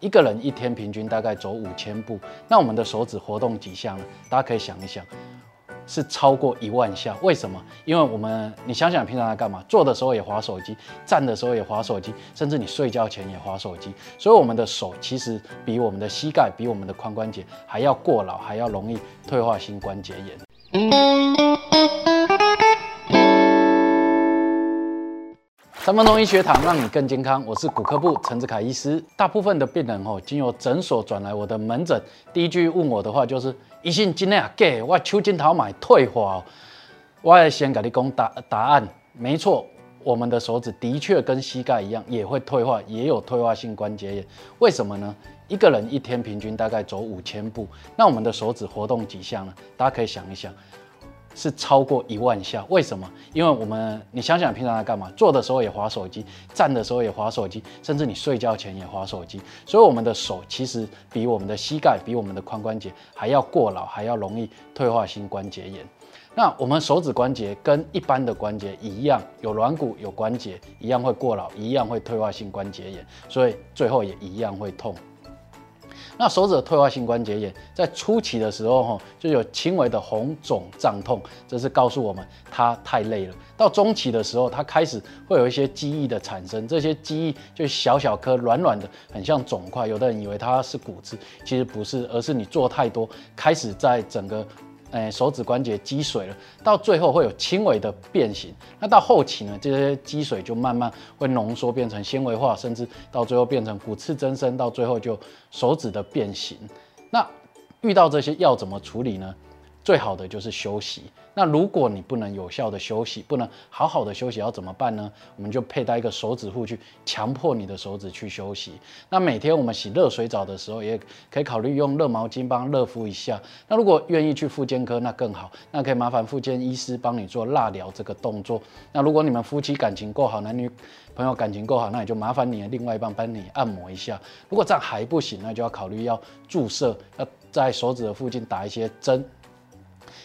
一个人一天平均大概走五千步，那我们的手指活动几下呢？大家可以想一想，是超过一万下。为什么？因为我们你想想平常在干嘛？坐的时候也划手机，站的时候也划手机，甚至你睡觉前也划手机。所以我们的手其实比我们的膝盖、比我们的髋关节还要过劳，还要容易退化性关节炎。三分钟医学堂，让你更健康。我是骨科部陈志凯医师。大部分的病人哦，经由诊所转来我的门诊，第一句问我的话就是：医生，今天啊，给我手指头买退化。我要先给你讲答答案。没错，我们的手指的确跟膝盖一样，也会退化，也有退化性关节炎。为什么呢？一个人一天平均大概走五千步，那我们的手指活动几项呢？大家可以想一想。是超过一万下，为什么？因为我们，你想想平常在干嘛？坐的时候也划手机，站的时候也划手机，甚至你睡觉前也划手机。所以我们的手其实比我们的膝盖、比我们的髋关节还要过劳，还要容易退化性关节炎。那我们手指关节跟一般的关节一样，有软骨、有关节，一样会过劳，一样会退化性关节炎，所以最后也一样会痛。那手指的退化性关节炎在初期的时候，哈，就有轻微的红肿胀痛，这是告诉我们它太累了。到中期的时候，它开始会有一些积液的产生，这些积液就小小颗、软软的，很像肿块。有的人以为它是骨刺，其实不是，而是你做太多，开始在整个。诶，手指关节积水了，到最后会有轻微的变形。那到后期呢，这些积水就慢慢会浓缩变成纤维化，甚至到最后变成骨刺增生，到最后就手指的变形。那遇到这些要怎么处理呢？最好的就是休息。那如果你不能有效的休息，不能好好的休息，要怎么办呢？我们就佩戴一个手指护去强迫你的手指去休息。那每天我们洗热水澡的时候，也可以考虑用热毛巾帮热敷一下。那如果愿意去复健科，那更好。那可以麻烦复健医师帮你做蜡疗这个动作。那如果你们夫妻感情够好，男女朋友感情够好，那也就麻烦你的另外一半帮你按摩一下。如果这样还不行，那就要考虑要注射，要在手指的附近打一些针。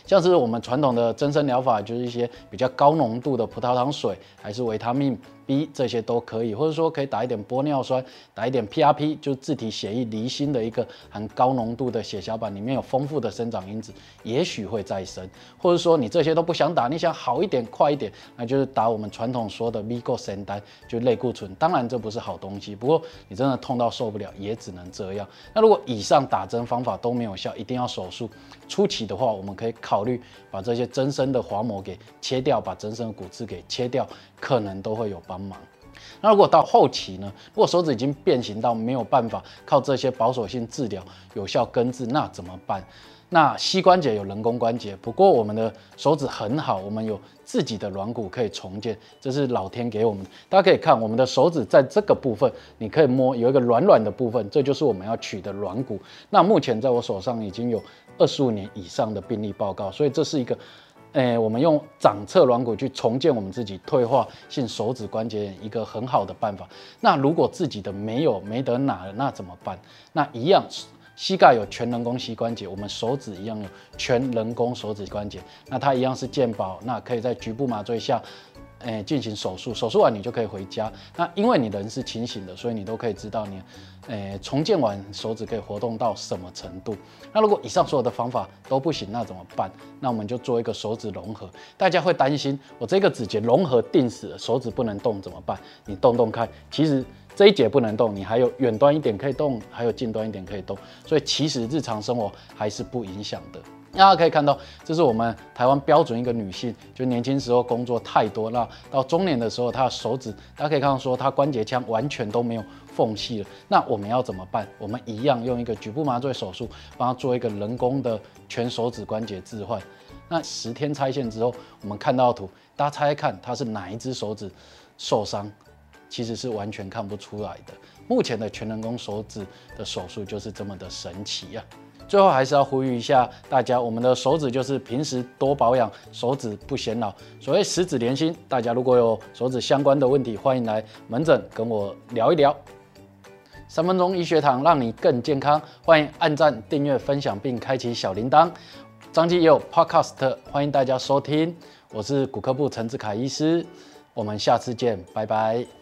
像是我们传统的增生疗法，就是一些比较高浓度的葡萄糖水，还是维他命 B 这些都可以，或者说可以打一点玻尿酸，打一点 PRP，就是自体血液离心的一个含高浓度的血小板，里面有丰富的生长因子，也许会再生。或者说你这些都不想打，你想好一点、快一点，那就是打我们传统说的 Vigosentan，就类固醇。当然这不是好东西，不过你真的痛到受不了，也只能这样。那如果以上打针方法都没有效，一定要手术。初期的话，我们可以考虑把这些增生的滑膜给切掉，把增生的骨刺给切掉，可能都会有帮忙。那如果到后期呢？如果手指已经变形到没有办法靠这些保守性治疗有效根治，那怎么办？那膝关节有人工关节，不过我们的手指很好，我们有自己的软骨可以重建，这是老天给我们。大家可以看我们的手指在这个部分，你可以摸有一个软软的部分，这就是我们要取的软骨。那目前在我手上已经有二十五年以上的病例报告，所以这是一个，诶，我们用掌侧软骨去重建我们自己退化性手指关节炎一个很好的办法。那如果自己的没有没得拿了，那怎么办？那一样。膝盖有全人工膝关节，我们手指一样有全人工手指关节，那它一样是健保，那可以在局部麻醉下，诶进行手术，手术完你就可以回家。那因为你人是清醒的，所以你都可以知道你，诶重建完手指可以活动到什么程度。那如果以上所有的方法都不行，那怎么办？那我们就做一个手指融合。大家会担心，我这个指节融合定死了，手指不能动怎么办？你动动看，其实。这一节不能动，你还有远端一点可以动，还有近端一点可以动，所以其实日常生活还是不影响的。大家可以看到，这是我们台湾标准一个女性，就年轻时候工作太多，那到中年的时候，她的手指，大家可以看到说，她关节腔完全都没有缝隙了。那我们要怎么办？我们一样用一个局部麻醉手术，帮她做一个人工的全手指关节置换。那十天拆线之后，我们看到图，大家猜猜看，她是哪一只手指受伤？其实是完全看不出来的。目前的全人工手指的手术就是这么的神奇呀！最后还是要呼吁一下大家，我们的手指就是平时多保养，手指不显老。所谓十指连心，大家如果有手指相关的问题，欢迎来门诊跟我聊一聊。三分钟医学堂让你更健康，欢迎按赞、订阅、分享并开启小铃铛。张基也有 Podcast，欢迎大家收听。我是骨科部陈志凯医师，我们下次见，拜拜。